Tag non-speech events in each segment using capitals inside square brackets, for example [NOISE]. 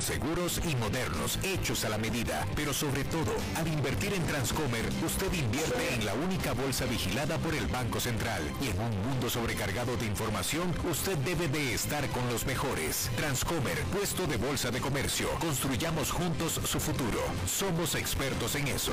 seguros y modernos, hechos a la medida. Pero sobre todo, al invertir en Transcomer, usted invierte en la única bolsa vigilada por el Banco Central. Y en un mundo sobrecargado de información, usted debe de estar con los mejores. Transcomer, puesto de bolsa de comercio. Construyamos juntos su futuro. Somos expertos en eso.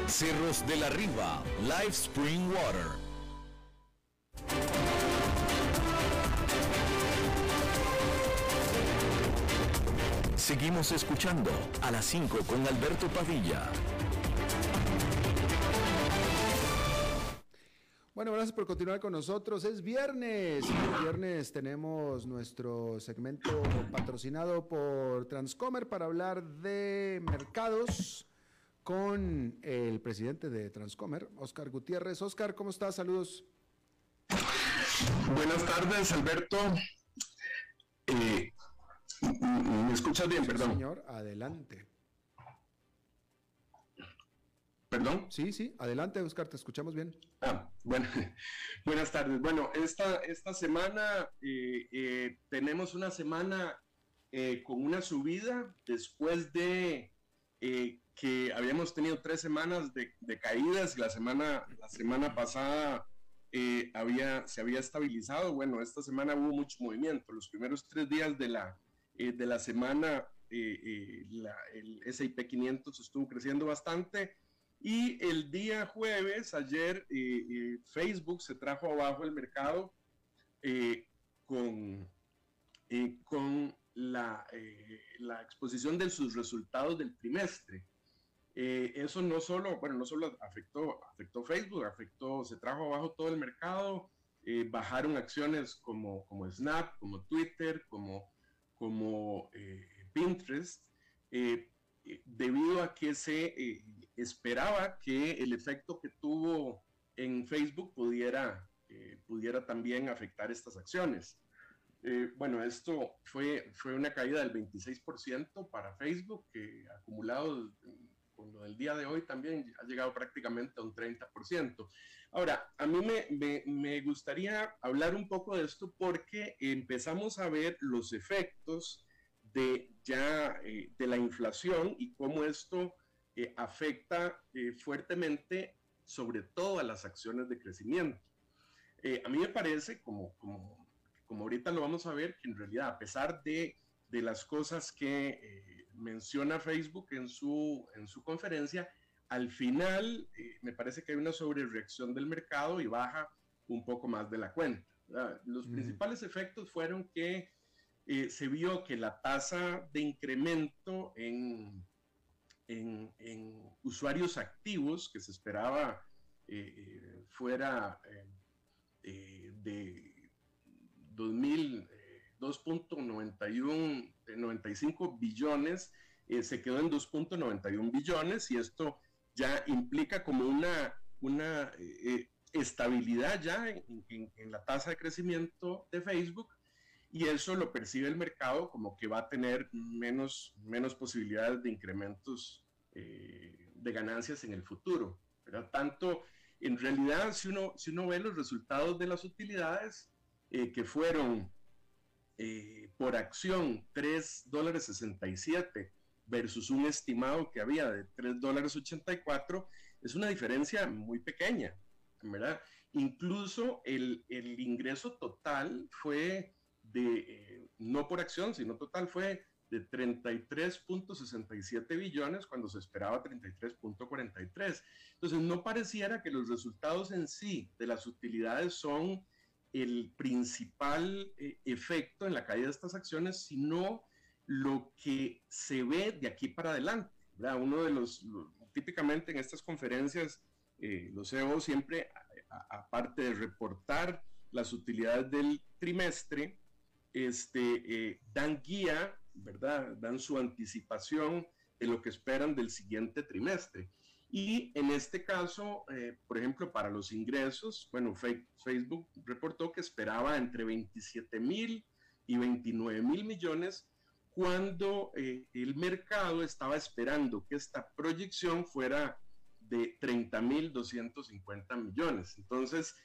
Cerros de la Riva, Live Spring Water. Seguimos escuchando a las 5 con Alberto Padilla. Bueno, gracias por continuar con nosotros. Es viernes. El viernes tenemos nuestro segmento patrocinado por Transcomer para hablar de mercados con el presidente de Transcomer, Oscar Gutiérrez. Oscar, ¿cómo estás? Saludos. Buenas tardes, Alberto. Eh, ¿Me escuchas bien? Perdón. Señor, adelante. ¿Perdón? Sí, sí, adelante, Oscar, te escuchamos bien. Ah, bueno, [LAUGHS] buenas tardes. Bueno, esta, esta semana eh, eh, tenemos una semana con una subida después de que habíamos tenido tres semanas de, caídas, la semana, la semana pasada eh, había, se había estabilizado, bueno, esta semana hubo mucho movimiento, los primeros tres días de la, eh, de la semana eh, el S&P 500 estuvo creciendo bastante. Y el día jueves, ayer, Facebook se trajo abajo el mercado con, con la, la exposición de sus resultados del trimestre. Eh, eso no solo, bueno, no solo afectó, afectó Facebook, afectó, se trajo abajo todo el mercado, eh, bajaron acciones como, como Snap, como Twitter, como, como eh, Pinterest, debido a que se esperaba que el efecto que tuvo en Facebook pudiera, pudiera también afectar estas acciones. bueno, esto fue, fue una caída del 26% para Facebook, que acumulado con lo del día de hoy también ha llegado prácticamente a un 30%. Ahora, a mí me, me, gustaría hablar un poco de esto porque empezamos a ver los efectos de ya eh, de la inflación y cómo esto eh, afecta eh, fuertemente sobre todo a las acciones de crecimiento. a mí me parece, como, como, como ahorita lo vamos a ver, que en realidad a pesar de, de las cosas que menciona Facebook en su, en su conferencia, al final eh, me parece que hay una sobrereacción del mercado y baja un poco más de la cuenta. Los principales efectos fueron que eh, se vio que la tasa de incremento en, en, usuarios activos que se esperaba eh, fuera de 2000 2.91, 95 billones, eh, se quedó en 2.91 billones y esto ya implica como una, una eh, estabilidad ya en, la tasa de crecimiento de Facebook y eso lo percibe el mercado como que va a tener menos, menos posibilidades de incrementos eh, de ganancias en el futuro. pero Tanto, en realidad, si uno, si uno ve los resultados de las utilidades, que fueron eh, por acción 3 dólares 67 versus un estimado que había de 3 dólares 84, es una diferencia muy pequeña, ¿verdad? Incluso el, el ingreso total fue de, eh, no por acción, sino total fue de 33.67 billones cuando se esperaba 33.43. Entonces, no pareciera que los resultados en sí de las utilidades son el principal eh, efecto en la caída de estas acciones, sino lo que se ve de aquí para adelante. Uno de los, típicamente en estas conferencias, eh, los CEO siempre, aparte de reportar las utilidades del trimestre, este, eh, dan guía ¿verdad? Dan su anticipación de lo que esperan del siguiente trimestre. Y en este caso, eh, por ejemplo, para los ingresos, bueno, Facebook reportó que esperaba entre 27 mil y 29 mil millones cuando eh, el mercado estaba esperando que esta proyección fuera de 30 mil 250 millones. Entonces,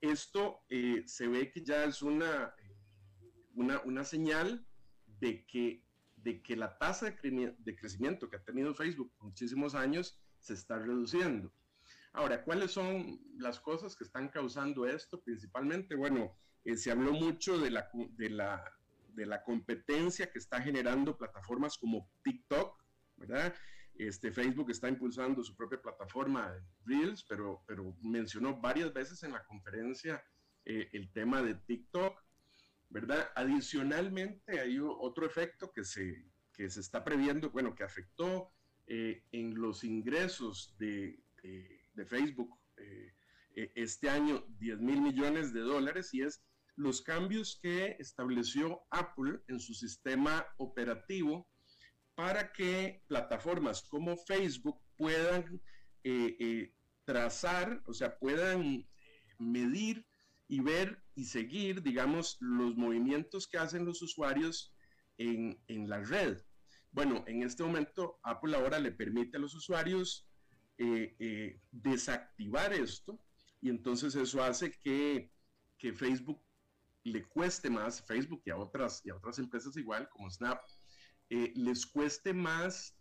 esto eh, se ve que ya es una, una, una señal de que, de que la tasa de, crecimiento que ha tenido Facebook por muchísimos años se está reduciendo. Ahora, ¿cuáles son las cosas que están causando esto? Principalmente, bueno, eh, se habló mucho de la, de, la, de la competencia que está generando plataformas como TikTok, ¿verdad? Este, Facebook está impulsando su propia plataforma Reels, pero, pero mencionó varias veces en la conferencia eh, el tema de TikTok. ¿verdad? Adicionalmente hay otro efecto que se, que se está previendo, bueno, que afectó eh, en los ingresos de, Facebook eh, e, este año 10 mil millones de dólares y es los cambios que estableció Apple en su sistema operativo para que plataformas como Facebook puedan eh, trazar, o sea, puedan medir y ver y seguir, digamos, los movimientos que hacen los usuarios en, en la red. Bueno, en este momento Apple ahora le permite a los usuarios eh, eh, desactivar esto y entonces eso hace que, que, Facebook le cueste más, Facebook y a otras, y a otras empresas igual como Snap, eh, les cueste más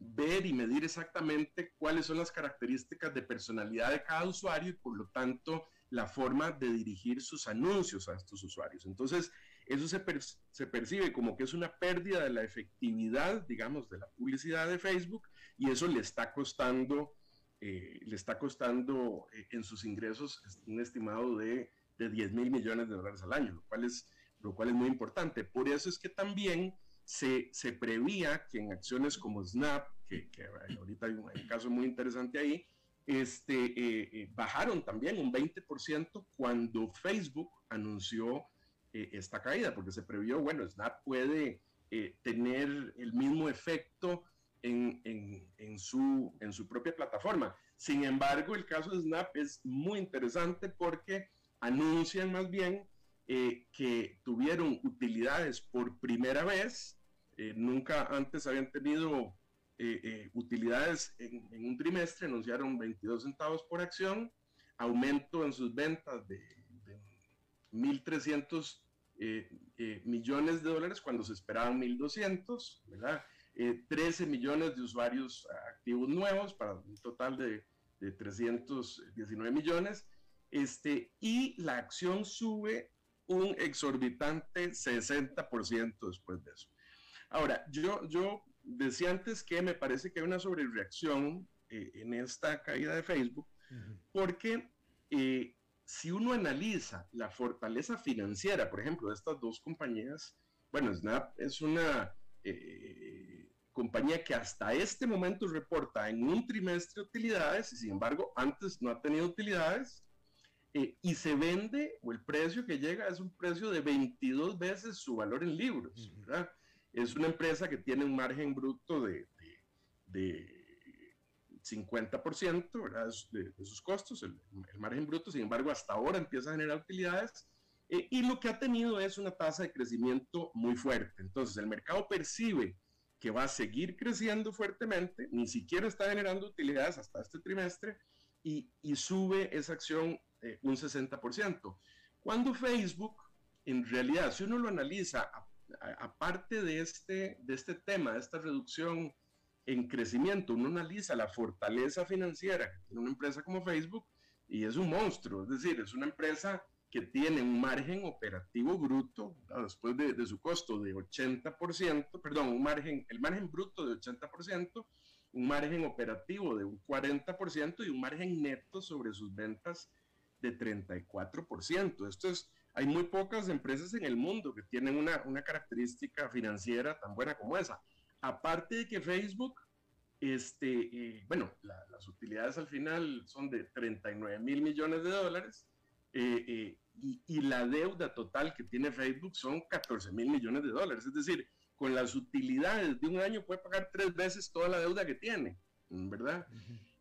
ver y medir exactamente cuáles son las características de personalidad de cada usuario y por lo tanto la forma de dirigir sus anuncios a estos usuarios. Entonces, eso se, se, percibe como que es una pérdida de la efectividad, digamos, de la publicidad de Facebook y eso le está costando, eh, le está costando eh, en sus ingresos un estimado de, de 10 mil millones de dólares al año, lo cual, es, lo cual es muy importante. Por eso es que también se, se prevía que en acciones como Snap, que, que ahorita hay un, hay un, caso muy interesante ahí, este, eh, eh, bajaron también un 20% cuando Facebook anunció eh, esta caída, porque se previó, bueno, Snap puede eh, tener el mismo efecto en, en, en, su, en su propia plataforma. Sin embargo, el caso de Snap es muy interesante porque anuncian más bien eh, que tuvieron utilidades por primera vez, eh, nunca antes habían tenido eh, eh utilidades en, en, un trimestre, anunciaron 22 centavos por acción, aumento en sus ventas de, de 1.300 eh, millones de dólares cuando se esperaban 1.200, ¿verdad? 13 millones de usuarios activos nuevos para un total de, de 319 millones. Este, y la acción sube un exorbitante 60% después de eso. Ahora, yo, yo decía antes que me parece que hay una sobrereacción eh, en esta caída de Facebook, uh -huh. porque eh, si uno analiza la fortaleza financiera, por ejemplo, de estas dos compañías, bueno, Snap es una eh, compañía que hasta este momento reporta en un trimestre utilidades y sin embargo antes no ha tenido utilidades eh, y se vende, o el precio que llega es un precio de 22 veces su valor en libros, ¿verdad? Es una empresa que tiene un margen bruto de, de, de 50%, ¿verdad? De, de, sus costos, el, el, margen bruto, sin embargo, hasta ahora empieza a generar utilidades eh, y lo que ha tenido es una tasa de crecimiento muy fuerte. Entonces, el mercado percibe que va a seguir creciendo fuertemente, ni siquiera está generando utilidades hasta este trimestre y, y sube esa acción eh, un 60%. Cuando Facebook, en realidad, si uno lo analiza, aparte de este, de este tema, de esta reducción en crecimiento, uno analiza la fortaleza financiera tiene una empresa como Facebook y es un monstruo, es decir, es una empresa que tiene un margen operativo bruto, después de, de, su costo de 80%, perdón, un margen, el margen bruto de 80%, un margen operativo de un 40% y un margen neto sobre sus ventas de 34%. Esto es, hay muy pocas empresas en el mundo que tienen una, una característica financiera tan buena como esa. Aparte de que Facebook, este, eh, bueno, la, las utilidades al final son de 39 mil millones de dólares, eh, eh, y, la deuda total que tiene Facebook son 14 mil millones de dólares. Es decir, con las utilidades de un año puede pagar tres veces toda la deuda que tiene, ¿verdad?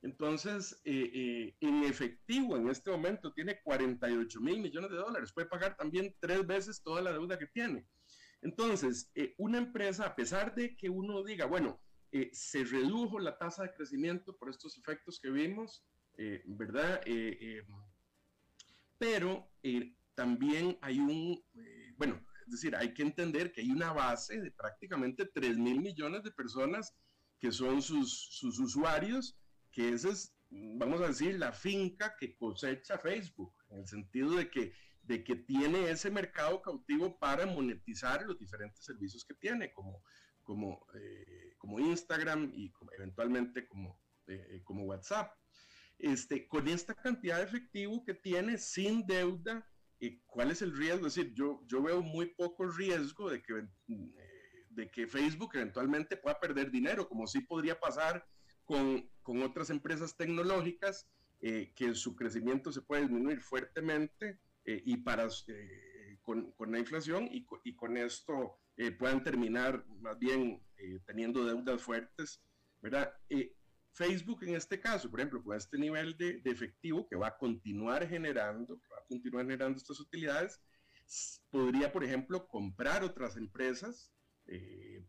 Entonces, eh, en efectivo, en este momento tiene 48 mil millones de dólares, puede pagar también tres veces toda la deuda que tiene. Entonces, eh, una empresa, a pesar de que uno diga, bueno, se redujo la tasa de crecimiento por estos efectos que vimos, ¿verdad? pero también hay un, bueno, es decir, hay que entender que hay una base de prácticamente 3 mil millones de personas que son sus, sus usuarios que esa es, vamos a decir, la finca que cosecha Facebook, en el sentido de que, de que tiene ese mercado cautivo para monetizar los diferentes servicios que tiene, como, como, eh, como Instagram y eventualmente como, eh, como WhatsApp. Este, con esta cantidad de efectivo que tiene sin deuda, eh, ¿cuál es el riesgo? Es decir, yo, yo veo muy poco riesgo de que, de que Facebook eventualmente pueda perder dinero, como sí podría pasar con, con otras empresas tecnológicas eh, que su crecimiento se puede disminuir fuertemente eh, y para, eh, con, con, la inflación y, y con esto puedan terminar más bien teniendo deudas fuertes, ¿verdad? Facebook en este caso, por ejemplo, con este nivel de, de, efectivo que va a continuar generando, que va a continuar generando estas utilidades, podría, por ejemplo, comprar otras empresas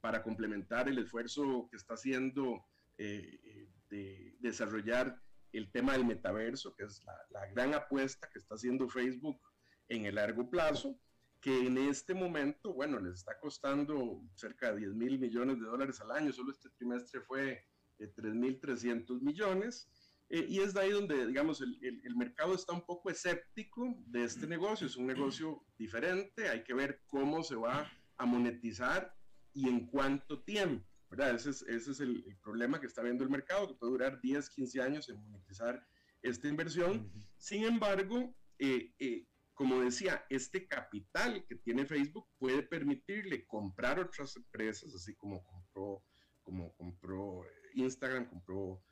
para complementar el esfuerzo que está haciendo eh, de desarrollar el tema del metaverso, que es la, gran apuesta que está haciendo Facebook en el largo plazo, que en este momento, bueno, les está costando cerca de 10 mil millones de dólares al año, solo este trimestre fue de 3.300 millones, eh, y es de ahí donde, digamos, el, el, mercado está un poco escéptico de este negocio, es un negocio diferente, hay que ver cómo se va a monetizar y en cuánto tiempo. Ese es, el, problema que está viendo el mercado, que puede durar 10, 15 años en monetizar esta inversión. Sin embargo, eh, eh, como decía, este capital que tiene Facebook puede permitirle comprar otras empresas, así como compró, como compró eh, Instagram, compró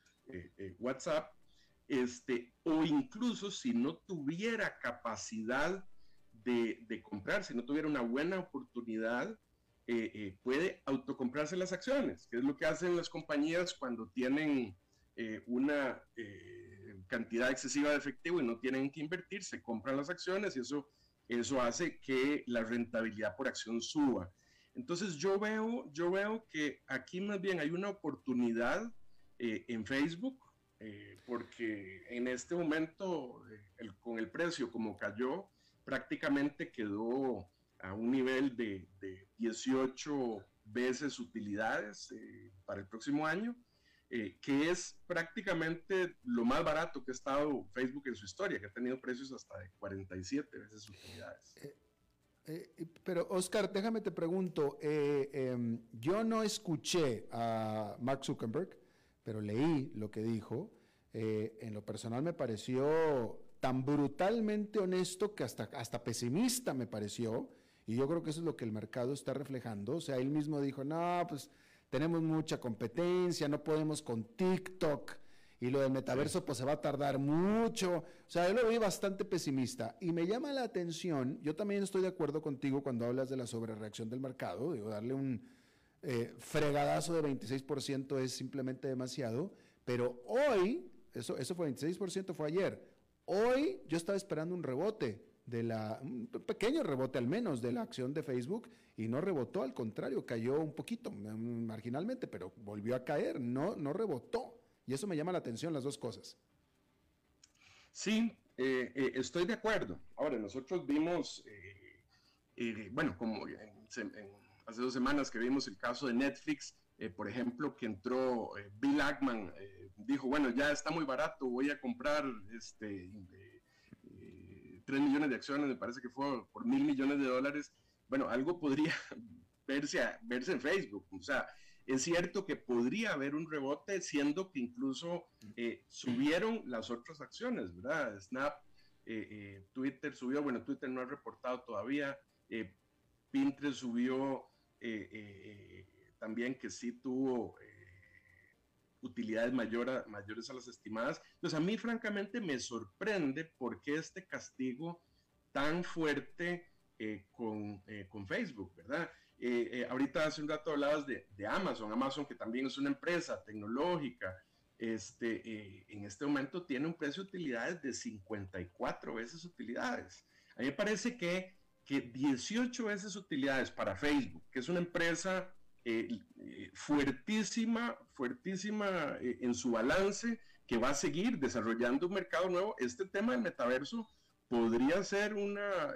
WhatsApp, este, o incluso si no tuviera capacidad de, de comprar, si no tuviera una buena oportunidad, eh, eh, puede autocomprarse las acciones, que es lo que hacen las compañías cuando tienen eh, una cantidad excesiva de efectivo y no tienen que invertir, se compran las acciones y eso, eso hace que la rentabilidad por acción suba. Entonces yo veo, yo veo que aquí más bien hay una oportunidad en Facebook, porque en este momento, con el precio como cayó, prácticamente quedó a un nivel de, 18 veces utilidades eh, para el próximo año, eh, que es prácticamente lo más barato que ha estado Facebook en su historia, que ha tenido precios hasta de 47 veces utilidades. Eh, pero Oscar, déjame te pregunto, em, yo no escuché a Mark Zuckerberg, pero leí lo que dijo. en lo personal me pareció tan brutalmente honesto que hasta, hasta pesimista me pareció y yo creo que eso es lo que el mercado está reflejando. O sea, él mismo dijo, no, pues tenemos mucha competencia, no podemos con TikTok. Y lo del metaverso, pues se va a tardar mucho. O sea, yo lo vi bastante pesimista. Y me llama la atención, yo también estoy de acuerdo contigo cuando hablas de la sobrereacción del mercado. Digo, darle un eh, fregadazo de 26% es simplemente demasiado. Pero hoy, eso, eso fue 26%, fue ayer. Hoy yo estaba esperando un rebote de la, un pequeño rebote al menos de la acción de Facebook y no rebotó, al contrario, cayó un poquito, mm, marginalmente, pero volvió a caer, no, no rebotó. Y eso me llama la atención, las dos cosas. Sí, eh, eh, estoy de acuerdo. Ahora, nosotros vimos, eh, bueno, como hace dos semanas que vimos el caso de Netflix, por ejemplo, que entró Bill Ackman, dijo, bueno, ya está muy barato, voy a comprar este 3 millones de acciones, me parece que fue por mil millones de dólares, bueno, algo podría [LAUGHS] verse, verse en Facebook. O sea, es cierto que podría haber un rebote, siendo que incluso eh, subieron las otras acciones, ¿verdad? Snap, eh, eh, Twitter subió, bueno, Twitter no ha reportado todavía, Pinterest subió también que sí tuvo utilidades mayores a las estimadas. Entonces, a mí francamente me sorprende por qué este castigo tan fuerte con, con, Facebook, ¿verdad? ahorita hace un rato hablabas de, de, Amazon, Amazon que también es una empresa tecnológica, este, en este momento tiene un precio de utilidades de 54 veces utilidades. A mí me parece que, que 18 veces utilidades para Facebook, que es una empresa eh, eh, fuertísima, fuertísima eh, en su balance, que va a seguir desarrollando un mercado nuevo. Este tema del metaverso podría ser una,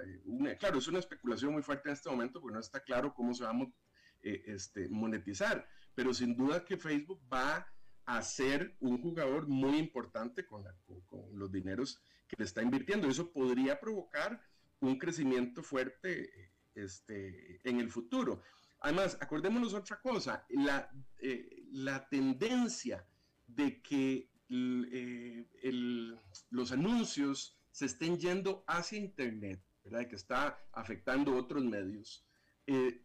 claro, es una especulación muy fuerte en este momento, porque no está claro cómo se va a este, monetizar, pero sin duda que Facebook va a ser un jugador muy importante con, con los dineros que le está invirtiendo. Eso podría provocar un crecimiento fuerte este, en el futuro. Además, acordémonos otra cosa, la, eh, la tendencia de que eh, los anuncios se estén yendo hacia Internet, ¿verdad? que está afectando otros medios, eh,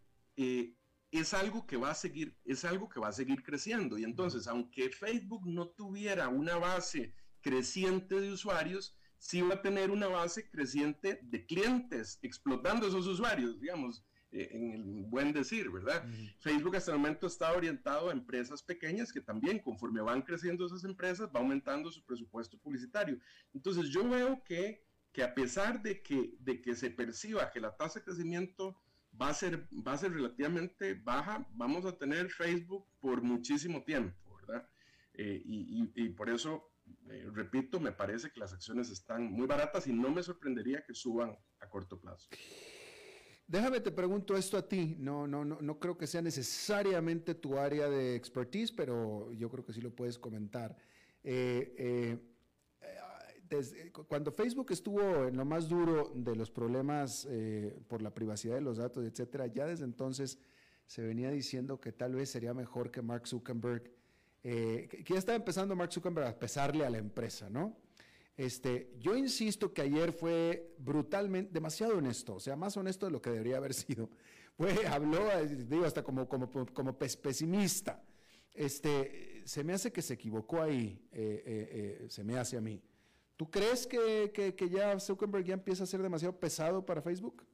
es algo que va a seguir, es algo que va a seguir creciendo. Y entonces, aunque Facebook no tuviera una base creciente de usuarios, sí va a tener una base creciente de clientes explotando esos usuarios, digamos, en el buen decir, ¿verdad? Facebook hasta el momento está orientado a empresas pequeñas que también conforme van creciendo esas empresas va aumentando su presupuesto publicitario. Entonces yo veo que, que a pesar de que, de que se perciba que la tasa de crecimiento va a, ser, va a ser relativamente baja, vamos a tener Facebook por muchísimo tiempo, ¿verdad? Eh, y, y, y por eso eh, repito, me parece que las acciones están muy baratas y no me sorprendería que suban a corto plazo. Déjame te pregunto esto a ti. No, no, no, no creo que sea necesariamente tu área de expertise, pero yo creo que sí lo puedes comentar. Eh, eh, cuando Facebook estuvo en lo más duro de los problemas por la privacidad de los datos, etcétera, ya desde entonces se venía diciendo que tal vez sería mejor que Mark Zuckerberg eh, que ya estaba empezando Mark Zuckerberg a pesarle a la empresa, ¿no? Este, yo insisto que ayer fue brutalmente, demasiado honesto, o sea, más honesto de lo que debería haber sido. [LAUGHS] Fue, habló, digo, hasta como, como, como pesimista. Este, se me hace que se equivocó ahí, eh, eh, se me hace a mí. ¿Tú crees que, que, que, ya Zuckerberg ya empieza a ser demasiado pesado para Facebook?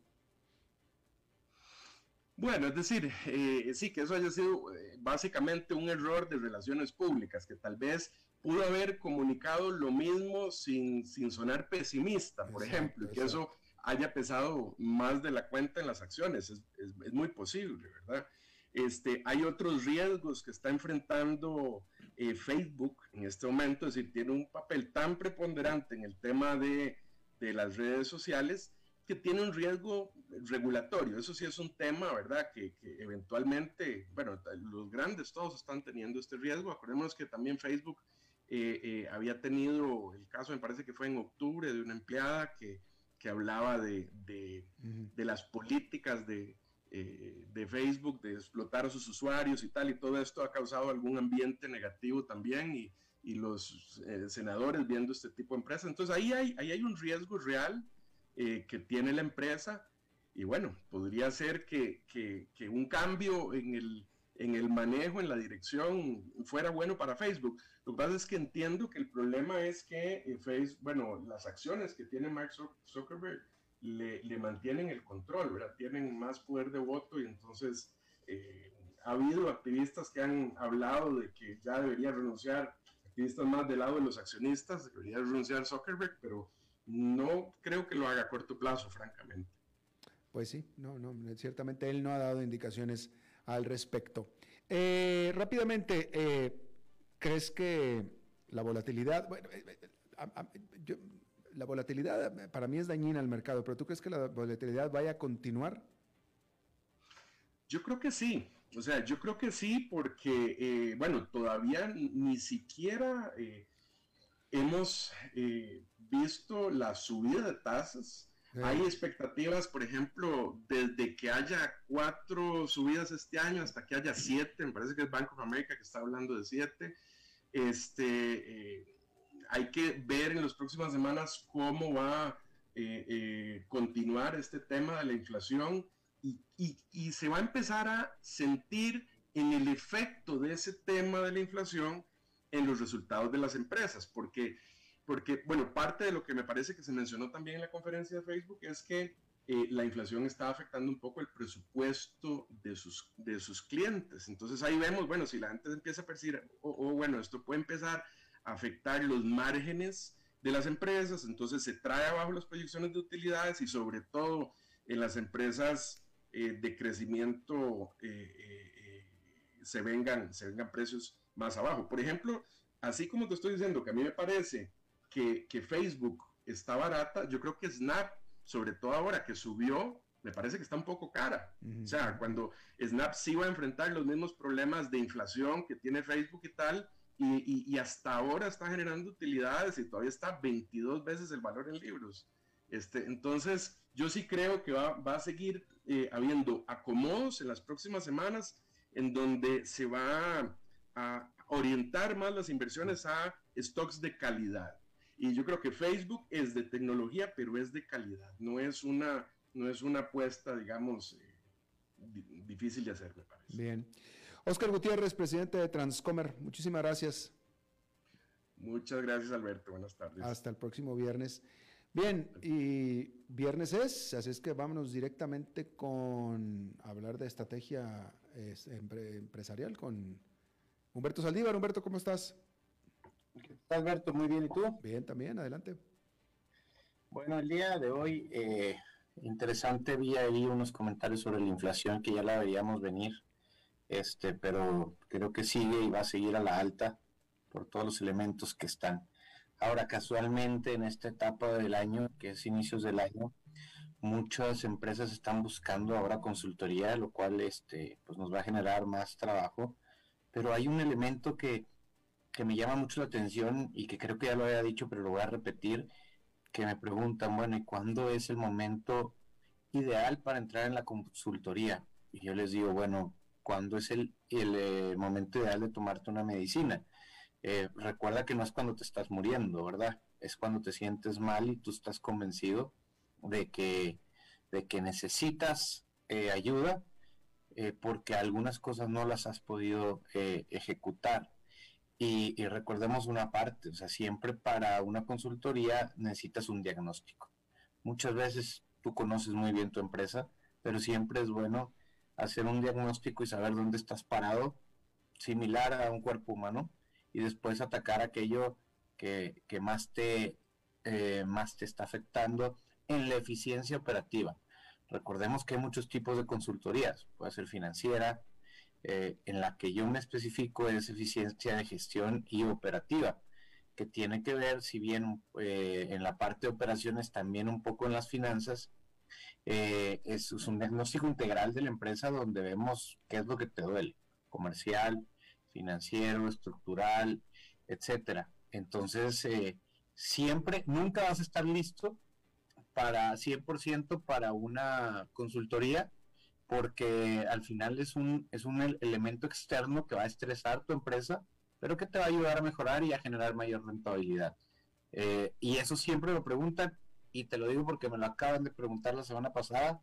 Bueno, es decir, eh, sí, que eso haya sido eh, básicamente un error de relaciones públicas, que tal vez pudo haber comunicado lo mismo sin, sin sonar pesimista, por ejemplo, y que eso haya pesado más de la cuenta en las acciones, es, es, muy posible, ¿verdad? Este, hay otros riesgos que está enfrentando eh, Facebook en este momento, es decir, tiene un papel tan preponderante en el tema de, de las redes sociales que tiene un riesgo regulatorio. Eso sí es un tema, ¿verdad? Que, eventualmente, bueno, los grandes todos están teniendo este riesgo. Acordémonos que también Facebook eh, eh, había tenido el caso, me parece que fue en octubre, de una empleada que, que hablaba de, de, de, las políticas de, eh, de Facebook, de explotar a sus usuarios y tal, y todo esto ha causado algún ambiente negativo también y, y los senadores viendo este tipo de empresas. Entonces ahí hay, ahí hay un riesgo real eh, que tiene la empresa. Y bueno, podría ser que, que, un cambio en el, en el manejo, en la dirección, fuera bueno para Facebook. Lo que pasa es que entiendo que el problema es que eh, Facebook, bueno, las acciones que tiene Mark Zuckerberg le, le, mantienen el control, ¿verdad? Tienen más poder de voto y entonces eh, ha habido activistas que han hablado de que ya debería renunciar, activistas más del lado de los accionistas, debería renunciar Zuckerberg, pero no creo que lo haga a corto plazo, francamente. Pues sí, no, no, ciertamente él no ha dado indicaciones al respecto. Eh, rápidamente, eh, ¿crees que la volatilidad, bueno, eh, la volatilidad para mí es dañina al mercado, pero ¿tú crees que la volatilidad vaya a continuar? Yo creo que sí, o sea, yo creo que sí, porque, bueno, todavía ni siquiera hemos visto la subida de tasas. Hay expectativas, por ejemplo, desde que haya cuatro subidas este año hasta que haya siete, me parece que es Bank of America que está hablando de siete. Este, eh, hay que ver en las próximas semanas cómo va eh, eh, continuar este tema de la inflación y, y, y se va a empezar a sentir en el efecto de ese tema de la inflación en los resultados de las empresas, porque porque, bueno, parte de lo que me parece que se mencionó también en la conferencia de Facebook es que eh, la inflación está afectando un poco el presupuesto de sus, de sus clientes. Entonces ahí vemos, bueno, si la gente empieza a percibir, o, bueno, esto puede empezar a afectar los márgenes de las empresas, entonces se trae abajo las proyecciones de utilidades y sobre todo en las empresas eh, de crecimiento eh, se, vengan, se vengan precios más abajo. Por ejemplo, así como te estoy diciendo que a mí me parece que, que Facebook está barata, yo creo que Snap sobre todo ahora que subió, me parece que está un poco cara. O sea, cuando Snap sí va a enfrentar los mismos problemas de inflación que tiene Facebook y tal, y, hasta ahora está generando utilidades y todavía está 22 veces el valor en libros. Este, entonces, yo sí creo que va, a seguir eh, habiendo acomodos en las próximas semanas en donde se va a orientar más las inversiones a stocks de calidad. Y yo creo que Facebook es de tecnología, pero es de calidad. No es una, no es una apuesta, digamos, eh, difícil de hacer, me parece. Bien. Oscar Gutiérrez, presidente de Transcomer, muchísimas gracias. Muchas gracias, Alberto. Buenas tardes. Hasta el próximo viernes. Bien, y viernes es, así es que vámonos directamente con hablar de estrategia empresarial con Humberto Saldívar. Humberto, ¿cómo estás? Alberto? Muy bien, ¿y tú? Bien, también, adelante. Bueno, el día de hoy, eh, interesante, vi ahí unos comentarios sobre la inflación que ya la veíamos venir, este, pero creo que sigue y va a seguir a la alta por todos los elementos que están. Ahora, casualmente, en esta etapa del año, que es inicios del año, muchas empresas están buscando ahora consultoría, lo cual este, pues nos va a generar más trabajo, pero hay un elemento que que me llama mucho la atención y que creo que ya lo había dicho, pero lo voy a repetir, que me preguntan, bueno, ¿y cuándo es el momento ideal para entrar en la consultoría? Y yo les digo, bueno, ¿cuándo es el, el eh, momento ideal de tomarte una medicina? Eh, recuerda que no es cuando te estás muriendo, ¿verdad? Es cuando te sientes mal y tú estás convencido de que, de que necesitas eh, ayuda porque algunas cosas no las has podido ejecutar y, recordemos una parte, o sea, siempre para una consultoría necesitas un diagnóstico. Muchas veces tú conoces muy bien tu empresa, pero siempre es bueno hacer un diagnóstico y saber dónde estás parado, similar a un cuerpo humano, y después atacar aquello que, más, te, eh, más te está afectando en la eficiencia operativa. Recordemos que hay muchos tipos de consultorías, puede ser financiera, eh, en la que yo me especifico es eficiencia de gestión y operativa, que tiene que ver, si bien eh, en la parte de operaciones, también un poco en las finanzas. Eh, es, un diagnóstico integral de la empresa donde vemos qué es lo que te duele, comercial, financiero, estructural, etcétera. Entonces, siempre, nunca vas a estar listo para 100% para una consultoría, porque al final es un, es un elemento externo que va a estresar tu empresa, pero que te va a ayudar a mejorar y a generar mayor rentabilidad. Eh, y eso siempre lo preguntan, y te lo digo porque me lo acaban de preguntar la semana pasada,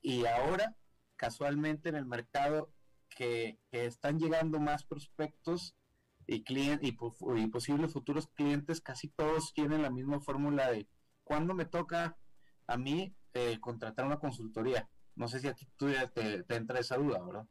y ahora, casualmente en el mercado, que, están llegando más prospectos y, clientes, y, posibles futuros clientes, casi todos tienen la misma fórmula de, ¿cuándo me toca a mí eh, contratar una consultoría? No sé si a ti tú te, te entra esa duda, ¿verdad?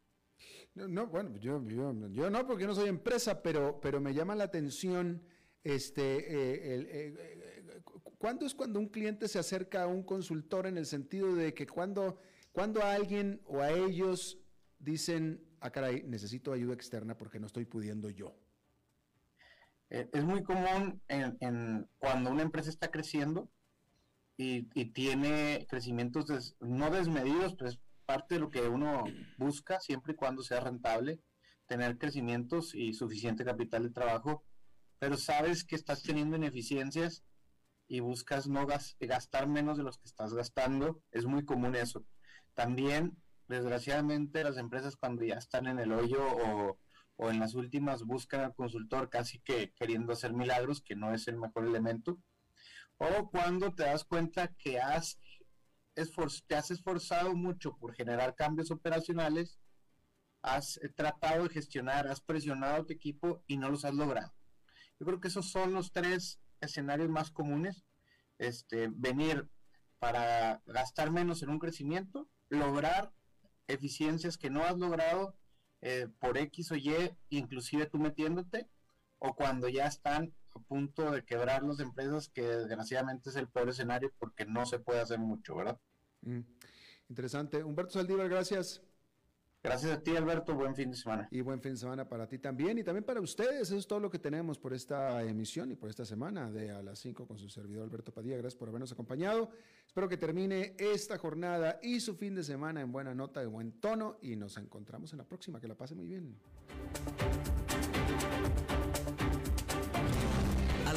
No, bueno, yo, yo, no, porque no soy empresa, pero, pero me llama la atención, este, eh, el, eh, eh, ¿cuándo es cuando un cliente se acerca a un consultor en el sentido de que cuando, cuando a alguien o a ellos dicen, ah, caray, necesito ayuda externa porque no estoy pudiendo yo? es muy común en, cuando una empresa está creciendo, y, tiene crecimientos no desmedidos, pues parte de lo que uno busca siempre y cuando sea rentable, tener crecimientos y suficiente capital de trabajo, pero sabes que estás teniendo ineficiencias y buscas no gastar menos de los que estás gastando, es muy común eso. También, desgraciadamente, las empresas cuando ya están en el hoyo o, o en las últimas buscan al consultor casi que queriendo hacer milagros, que no es el mejor elemento o cuando te das cuenta que has te has esforzado mucho por generar cambios operacionales, has eh, tratado de gestionar, has presionado a tu equipo y no los has logrado. Yo creo que esos son los tres escenarios más comunes, este, venir para gastar menos en un crecimiento, lograr eficiencias que no has logrado eh, por X o Y, inclusive tú metiéndote, o cuando ya están a punto de quebrar las empresas, que desgraciadamente es el peor escenario porque no se puede hacer mucho, ¿verdad? Mm, interesante. Humberto Saldívar, gracias. Gracias a ti, Alberto. Buen fin de semana. Y buen fin de semana para ti también y también para ustedes. Eso es todo lo que tenemos por esta emisión y por esta semana de A las 5 con su servidor Alberto Padilla. Gracias por habernos acompañado. Espero que termine esta jornada y su fin de semana en buena nota, de buen tono y nos encontramos en la próxima. Que la pase muy bien.